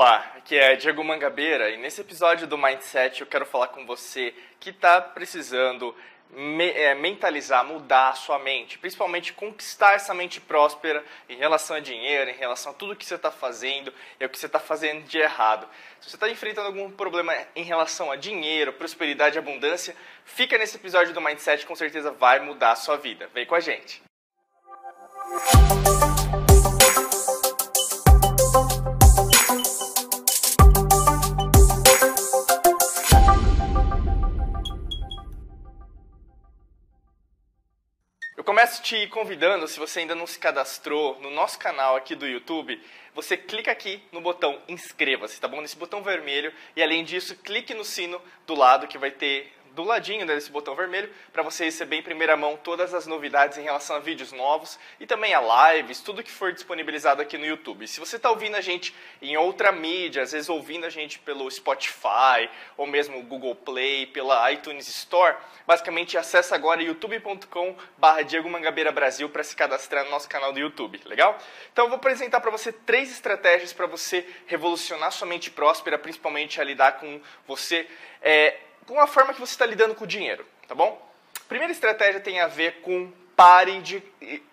Olá, aqui é Diego Mangabeira e nesse episódio do Mindset eu quero falar com você que está precisando me, é, mentalizar, mudar a sua mente, principalmente conquistar essa mente próspera em relação a dinheiro, em relação a tudo que você está fazendo e o que você está fazendo de errado. Se você está enfrentando algum problema em relação a dinheiro, prosperidade abundância, fica nesse episódio do Mindset, com certeza vai mudar a sua vida. Vem com a gente! Começo te convidando, se você ainda não se cadastrou no nosso canal aqui do YouTube, você clica aqui no botão inscreva-se, tá bom? Nesse botão vermelho e além disso, clique no sino do lado que vai ter do ladinho desse botão vermelho para você receber em primeira mão todas as novidades em relação a vídeos novos e também a lives, tudo que for disponibilizado aqui no YouTube. Se você está ouvindo a gente em outra mídia, às vezes ouvindo a gente pelo Spotify ou mesmo Google Play, pela iTunes Store, basicamente acessa agora youtube.com/barra Diego Mangabeira Brasil para se cadastrar no nosso canal do YouTube, legal? Então eu vou apresentar para você três estratégias para você revolucionar sua mente próspera, principalmente a lidar com você. É, com a forma que você está lidando com o dinheiro, tá bom? Primeira estratégia tem a ver com pare de,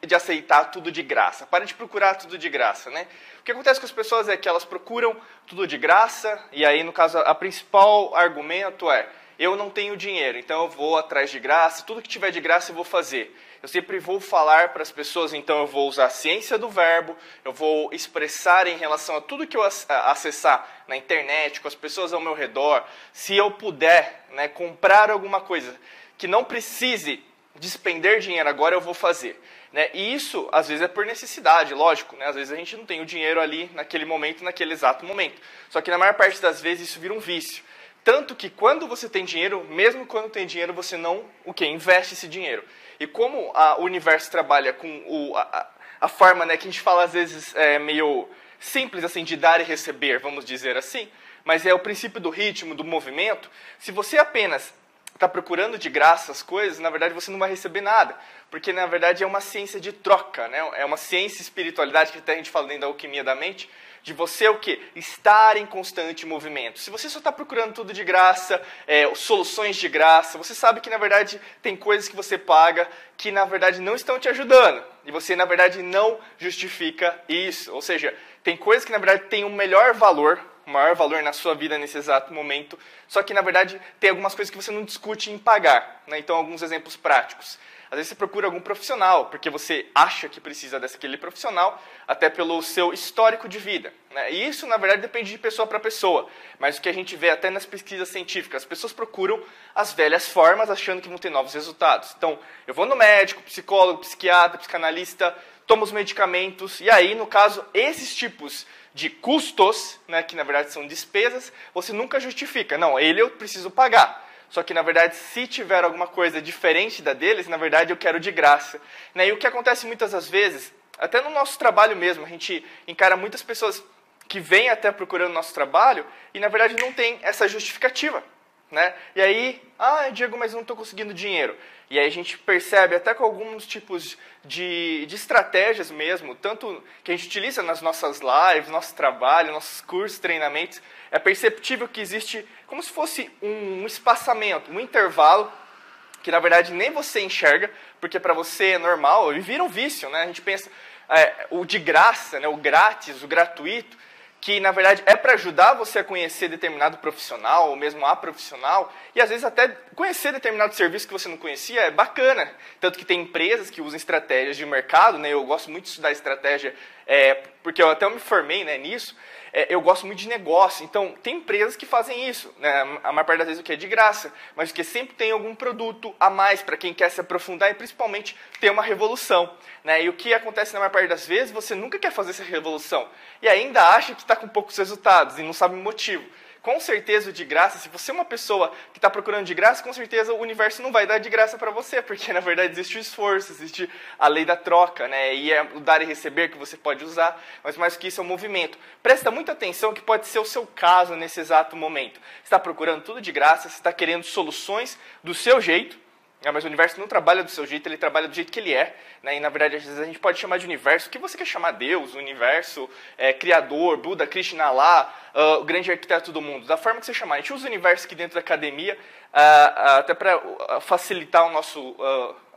de aceitar tudo de graça. Pare de procurar tudo de graça, né? O que acontece com as pessoas é que elas procuram tudo de graça, e aí, no caso, a principal argumento é eu não tenho dinheiro, então eu vou atrás de graça, tudo que tiver de graça eu vou fazer. Eu sempre vou falar para as pessoas, então eu vou usar a ciência do verbo, eu vou expressar em relação a tudo que eu acessar na internet, com as pessoas ao meu redor, se eu puder né, comprar alguma coisa que não precise despender dinheiro agora, eu vou fazer. Né? E isso, às vezes, é por necessidade, lógico. Né? Às vezes a gente não tem o dinheiro ali naquele momento, naquele exato momento. Só que na maior parte das vezes isso vira um vício. Tanto que quando você tem dinheiro, mesmo quando tem dinheiro, você não o que investe esse dinheiro. E como a, o universo trabalha com o, a, a, forma né, que a gente fala às vezes é, meio simples assim de dar e receber, vamos dizer assim, mas é o princípio do ritmo, do movimento. Se você apenas está procurando de graça as coisas, na verdade você não vai receber nada, porque na verdade é uma ciência de troca, né? É uma ciência espiritualidade que até a gente fala dentro da alquimia da mente, de você o que? Estar em constante movimento. Se você só está procurando tudo de graça, é, soluções de graça, você sabe que na verdade tem coisas que você paga que na verdade não estão te ajudando. E você na verdade não justifica isso. Ou seja, tem coisas que na verdade têm um melhor valor, um maior valor na sua vida nesse exato momento, só que na verdade tem algumas coisas que você não discute em pagar. Né? Então, alguns exemplos práticos. Às vezes você procura algum profissional, porque você acha que precisa daquele profissional, até pelo seu histórico de vida. Né? E isso, na verdade, depende de pessoa para pessoa. Mas o que a gente vê até nas pesquisas científicas, as pessoas procuram as velhas formas achando que vão ter novos resultados. Então, eu vou no médico, psicólogo, psiquiatra, psicanalista, tomo os medicamentos, e aí, no caso, esses tipos de custos, né, que na verdade são despesas, você nunca justifica. Não, ele eu preciso pagar. Só que, na verdade, se tiver alguma coisa diferente da deles, na verdade, eu quero de graça. Né? E o que acontece muitas das vezes, até no nosso trabalho mesmo, a gente encara muitas pessoas que vêm até procurando nosso trabalho e, na verdade, não tem essa justificativa. Né? E aí, ah, Diego, mas não estou conseguindo dinheiro. E aí a gente percebe até com alguns tipos de, de estratégias mesmo, tanto que a gente utiliza nas nossas lives, nosso trabalho, nossos cursos, treinamentos, é perceptível que existe como se fosse um espaçamento, um intervalo que na verdade nem você enxerga, porque para você é normal e vira um vício, né? A gente pensa é, o de graça, né? o grátis, o gratuito, que na verdade é para ajudar você a conhecer determinado profissional, ou mesmo a profissional, e às vezes até conhecer determinado serviço que você não conhecia é bacana. Tanto que tem empresas que usam estratégias de mercado, né? eu gosto muito de estudar estratégia, é, porque eu até me formei né, nisso, é, eu gosto muito de negócio. Então, tem empresas que fazem isso, né? a maior parte das vezes o que é de graça, mas que sempre tem algum produto a mais para quem quer se aprofundar e principalmente ter uma revolução. Né? E o que acontece na maior parte das vezes, você nunca quer fazer essa revolução e ainda acha que está com poucos resultados e não sabe o motivo com certeza de graça, se você é uma pessoa que está procurando de graça, com certeza o universo não vai dar de graça para você, porque na verdade existe o esforço, existe a lei da troca, né? E é o dar e receber que você pode usar, mas mais que isso é um movimento. Presta muita atenção que pode ser o seu caso nesse exato momento. Você está procurando tudo de graça, você está querendo soluções do seu jeito, Né? Mas o universo não trabalha do seu jeito, ele trabalha do jeito que ele é. Né? E na verdade, às vezes a gente pode chamar de universo o que você quer chamar Deus, universo, é, Criador, Buda, Krishna, Allah, uh, o grande arquiteto do mundo. Da forma que você chamar. A gente usa o universo aqui dentro da academia, uh, uh, até para facilitar o nosso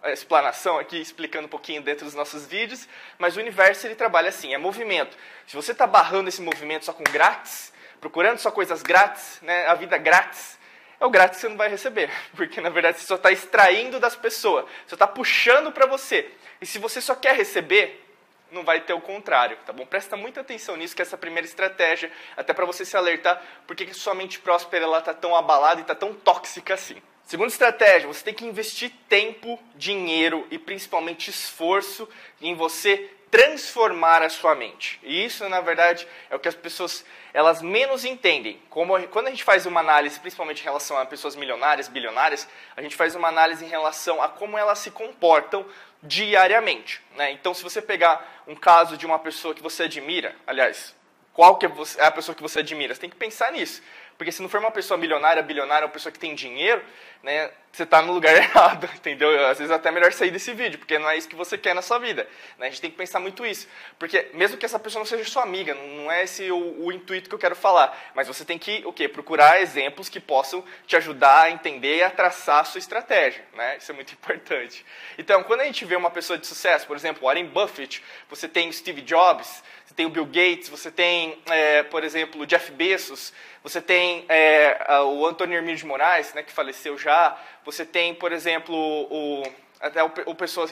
a explanação aqui, explicando um pouquinho dentro dos nossos vídeos, mas o universo ele trabalha assim, é movimento. Se você está barrando esse movimento só com grátis, procurando só coisas grátis, né, a vida grátis, é o grátis que você não vai receber, porque na verdade você só está extraindo das pessoas, você está puxando para você. E se você só quer receber, não vai ter o contrário, tá bom? Presta muita atenção nisso, que é essa primeira estratégia, até para você se alertar, porque que sua mente próspera está tão abalada e está tão tóxica assim. Segunda estratégia, você tem que investir tempo, dinheiro e principalmente esforço em você transformar a sua mente. E isso, na verdade, é o que as pessoas elas menos entendem. Como quando a gente faz uma análise, principalmente em relação a pessoas milionárias, bilionárias, a gente faz uma análise em relação a como elas se comportam diariamente. Né? Então, se você pegar um caso de uma pessoa que você admira, aliás, qual que é, é a pessoa que você admira? Você tem que pensar nisso. Porque se não for uma pessoa milionária, bilionária, uma pessoa que tem dinheiro, né, você está no lugar errado, entendeu? Às vezes é até melhor sair desse vídeo, porque não é isso que você quer na sua vida. Né? A gente tem que pensar muito isso. Porque mesmo que essa pessoa não seja sua amiga, não é esse o, o intuito que eu quero falar. Mas você tem que o quê? procurar exemplos que possam te ajudar a entender e a traçar a sua estratégia. Né? Isso é muito importante. Então, quando a gente vê uma pessoa de sucesso, por exemplo, Warren Buffett, você tem Steve Jobs, você tem o Bill Gates, você tem, é, por exemplo, o Jeff Bezos, você tem é, o Antônio Hermínio de Moraes, né, que faleceu já, você tem, por exemplo, o, até o, o, pessoal,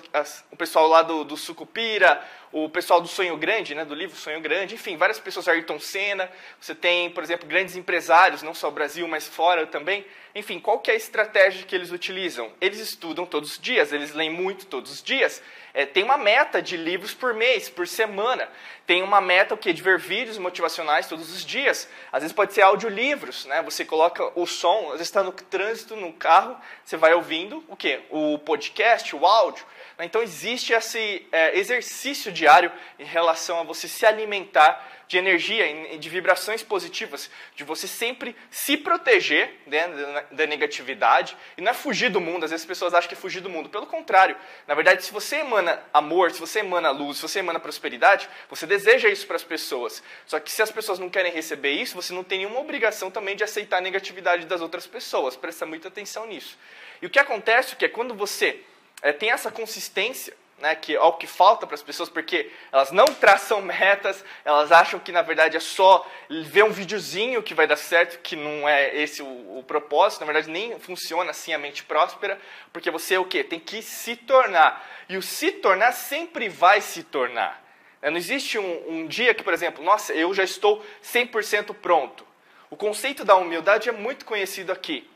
o pessoal lá do, do Sucupira, o pessoal do Sonho Grande, né, do livro Sonho Grande, enfim, várias pessoas, Ayrton Senna, você tem, por exemplo, grandes empresários, não só o Brasil, mas fora também. Enfim, qual que é a estratégia que eles utilizam? Eles estudam todos os dias, eles leem muito todos os dias, é, tem uma meta de livros por mês, por semana, tem uma meta o quê? de ver vídeos motivacionais todos os dias, às vezes pode ser audiolivros, né? você coloca o som, às vezes está no trânsito, no carro, você vai ouvindo o quê? o podcast, o áudio, então existe esse é, exercício diário em relação a você se alimentar de energia, de vibrações positivas, de você sempre se proteger né, da negatividade e não é fugir do mundo. Às vezes as pessoas acham que é fugir do mundo. Pelo contrário, na verdade, se você emana amor, se você emana luz, se você emana prosperidade, você deseja isso para as pessoas. Só que se as pessoas não querem receber isso, você não tem nenhuma obrigação também de aceitar a negatividade das outras pessoas. Presta muita atenção nisso. E o que acontece é que quando você é, tem essa consistência, né, que é o que falta para as pessoas, porque elas não traçam metas, elas acham que na verdade é só ver um videozinho que vai dar certo, que não é esse o, o propósito, na verdade nem funciona assim a mente próspera, porque você o quê? Tem que se tornar. E o se tornar sempre vai se tornar. Não existe um, um dia que, por exemplo, nossa, eu já estou 100% pronto. O conceito da humildade é muito conhecido aqui.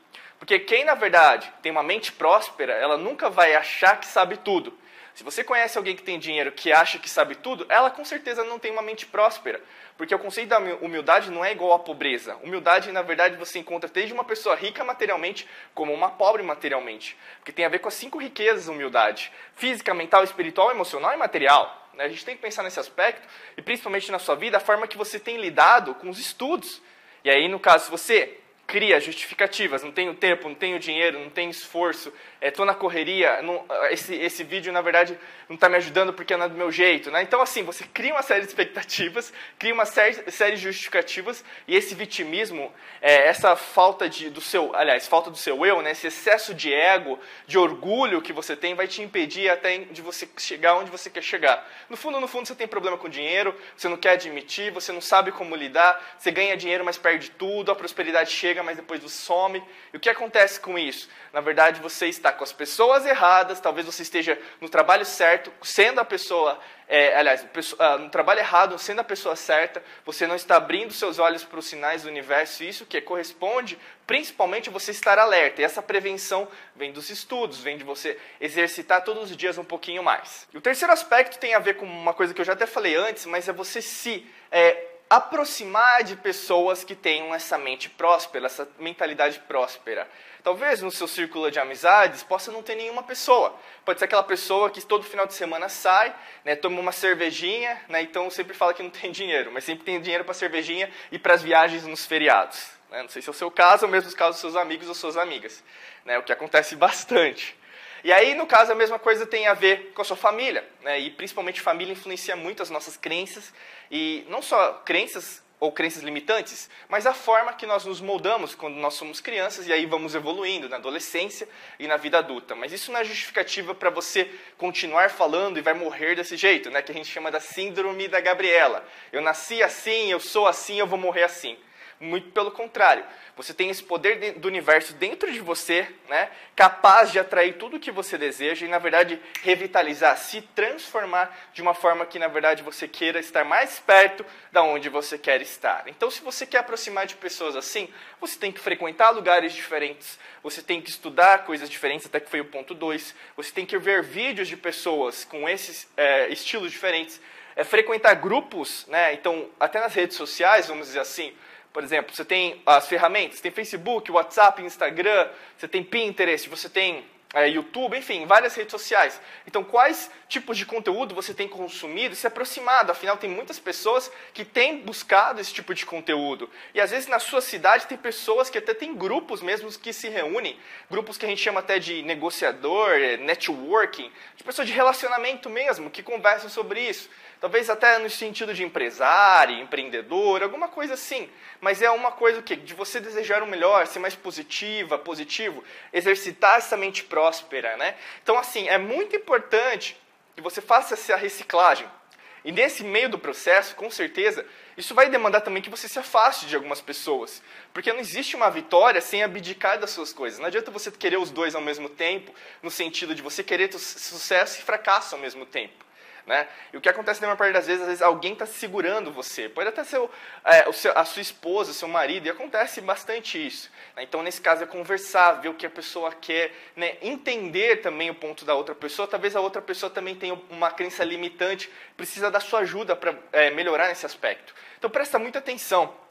Porque quem, na verdade, tem uma mente próspera, ela nunca vai achar que sabe tudo. Se você conhece alguém que tem dinheiro que acha que sabe tudo, ela com certeza não tem uma mente próspera. Porque o conceito da humildade não é igual à pobreza. Humildade, na verdade, você encontra desde uma pessoa rica materialmente como uma pobre materialmente. Porque tem a ver com as cinco riquezas humildade: física, mental, espiritual, emocional e material. A gente tem que pensar nesse aspecto, e principalmente na sua vida, a forma que você tem lidado com os estudos. E aí, no caso, se você cria justificativas, não tenho tempo, não tenho dinheiro, não tenho esforço, estou é, na correria, não, esse, esse vídeo, na verdade, não está me ajudando porque não é do meu jeito. Né? Então, assim, você cria uma série de expectativas, cria uma série, série de justificativas, e esse vitimismo, é, essa falta de, do seu, aliás, falta do seu eu, né? esse excesso de ego, de orgulho que você tem, vai te impedir até de você chegar onde você quer chegar. No fundo, no fundo, você tem problema com dinheiro, você não quer admitir, você não sabe como lidar, você ganha dinheiro, mas perde tudo, a prosperidade chega, mas depois você some. E o que acontece com isso? Na verdade, você está com as pessoas erradas, talvez você esteja no trabalho certo, sendo a pessoa, é, aliás, ah, no trabalho errado, sendo a pessoa certa, você não está abrindo seus olhos para os sinais do universo, isso que corresponde principalmente você estar alerta. E essa prevenção vem dos estudos, vem de você exercitar todos os dias um pouquinho mais. E o terceiro aspecto tem a ver com uma coisa que eu já até falei antes, mas é você se é, aproximar de pessoas que tenham essa mente próspera, essa mentalidade próspera. Talvez no seu círculo de amizades possa não ter nenhuma pessoa. Pode ser aquela pessoa que todo final de semana sai, né, toma uma cervejinha, né, então sempre fala que não tem dinheiro, mas sempre tem dinheiro para cervejinha e para as viagens nos feriados. Né? Não sei se é o seu caso ou mesmo os casos dos seus amigos ou suas amigas, né, o que acontece bastante. E aí, no caso, a mesma coisa tem a ver com a sua família, né? E principalmente família influencia muito as nossas crenças e não só crenças ou crenças limitantes, mas a forma que nós nos moldamos quando nós somos crianças e aí vamos evoluindo na adolescência e na vida adulta. Mas isso não é justificativa para você continuar falando e vai morrer desse jeito, né? Que a gente chama da síndrome da Gabriela. Eu nasci assim, eu sou assim, eu vou morrer assim. Muito pelo contrário. Você tem esse poder do universo dentro de você, né, capaz de atrair tudo o que você deseja e, na verdade, revitalizar, se transformar de uma forma que, na verdade, você queira estar mais perto da onde você quer estar. Então, se você quer aproximar de pessoas assim, você tem que frequentar lugares diferentes, você tem que estudar coisas diferentes, até que foi o ponto 2, você tem que ver vídeos de pessoas com esses é, estilos diferentes, é, frequentar grupos, né, então, até nas redes sociais, vamos dizer assim, por exemplo, você tem as ferramentas, tem Facebook, WhatsApp, Instagram, você tem Pinterest, você tem é, YouTube, enfim, várias redes sociais. Então, quais tipos de conteúdo você tem consumido e se aproximado? Afinal, tem muitas pessoas que têm buscado esse tipo de conteúdo. E às vezes na sua cidade tem pessoas que até têm grupos mesmo que se reúnem, grupos que a gente chama até de negociador, é, networking, de pessoas de relacionamento mesmo, que conversam sobre isso. Talvez até no sentido de empresário, empreendedor, alguma coisa assim. Mas é uma coisa o quê? De você desejar o melhor, ser mais positiva, positivo, exercitar essa mente próspera, né? Então, assim, é muito importante que você faça essa reciclagem. E nesse meio do processo, com certeza, isso vai demandar também que você se afaste de algumas pessoas. Porque não existe uma vitória sem abdicar das suas coisas. Não adianta você querer os dois ao mesmo tempo, no sentido de você querer sucesso e fracasso ao mesmo tempo. Né? E o que acontece na maior parte das vezes, às vezes alguém está segurando você. Pode até ser o, é, o seu, a sua esposa, seu marido, e acontece bastante isso. Né? Então, nesse caso, é conversar, ver o que a pessoa quer, né? entender também o ponto da outra pessoa. Talvez a outra pessoa também tenha uma crença limitante, precisa da sua ajuda para é, melhorar nesse aspecto. Então, presta muita atenção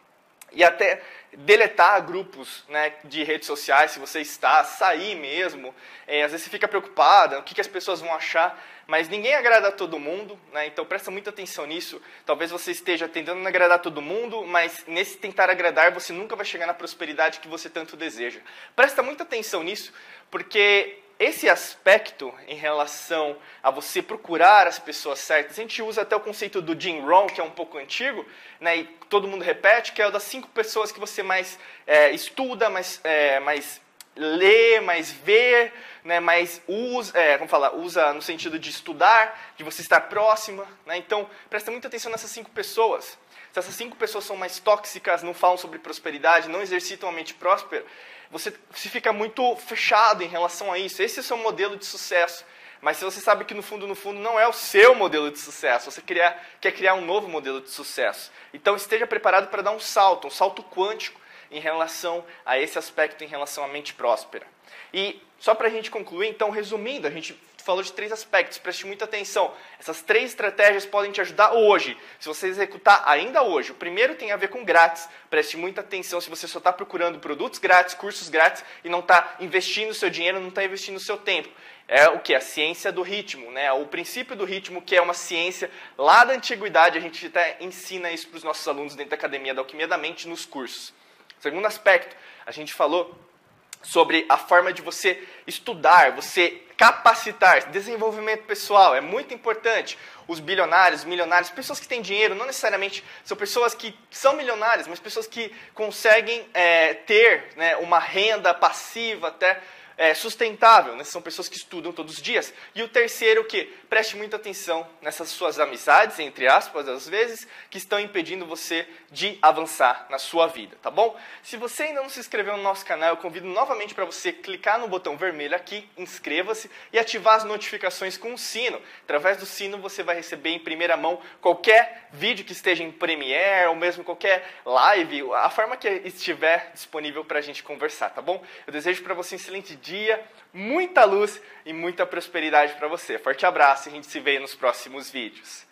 e até deletar grupos né, de redes sociais, se você está, sair mesmo. É, às vezes você fica preocupada, o que, que as pessoas vão achar, mas ninguém agrada a todo mundo, né, então presta muita atenção nisso. Talvez você esteja tentando agradar todo mundo, mas nesse tentar agradar você nunca vai chegar na prosperidade que você tanto deseja. Presta muita atenção nisso, porque esse aspecto em relação a você procurar as pessoas certas, a gente usa até o conceito do Jim Rohn, que é um pouco antigo, né, e todo mundo repete, que é o das cinco pessoas que você mais é, estuda, mais, é, mais lê, mais vê, né, mais usa, é, como fala, usa no sentido de estudar, de você estar próxima. Né, então, presta muita atenção nessas cinco pessoas. Se essas cinco pessoas são mais tóxicas, não falam sobre prosperidade, não exercitam a mente próspera, você, você fica muito fechado em relação a isso. Esse é o seu modelo de sucesso. Mas se você sabe que no fundo, no fundo, não é o seu modelo de sucesso, você quer, quer criar um novo modelo de sucesso. Então esteja preparado para dar um salto, um salto quântico em relação a esse aspecto, em relação à mente próspera. E só para a gente concluir, então, resumindo, a gente falou de três aspectos, preste muita atenção. Essas três estratégias podem te ajudar hoje, se você executar ainda hoje. O primeiro tem a ver com grátis, preste muita atenção se você só está procurando produtos grátis, cursos grátis e não está investindo seu dinheiro, não está investindo seu tempo. É o que? A ciência do ritmo, né? o princípio do ritmo, que é uma ciência lá da antiguidade, a gente até ensina isso para os nossos alunos dentro da Academia da Alquimia da Mente nos cursos. Segundo aspecto, a gente falou sobre a forma de você estudar, você capacitar, desenvolvimento pessoal, é muito importante. Os bilionários, milionários, pessoas que têm dinheiro, não necessariamente são pessoas que são milionárias, mas pessoas que conseguem é, ter né, uma renda passiva até é, sustentável, né? são pessoas que estudam todos os dias. E o terceiro, que preste muita atenção nessas suas amizades, entre aspas, às vezes, que estão impedindo você de avançar na sua vida, tá bom? Se você ainda não se inscreveu no nosso canal, eu convido novamente para você clicar no botão vermelho aqui, inscreva-se e ativar as notificações com o sino. Através do sino você vai receber em primeira mão qualquer vídeo que esteja em Premiere ou mesmo qualquer live, a forma que estiver disponível para a gente conversar, tá bom? Eu desejo para você um excelente dia dia, muita luz e muita prosperidade para você. Forte abraço e a gente se vê nos próximos vídeos.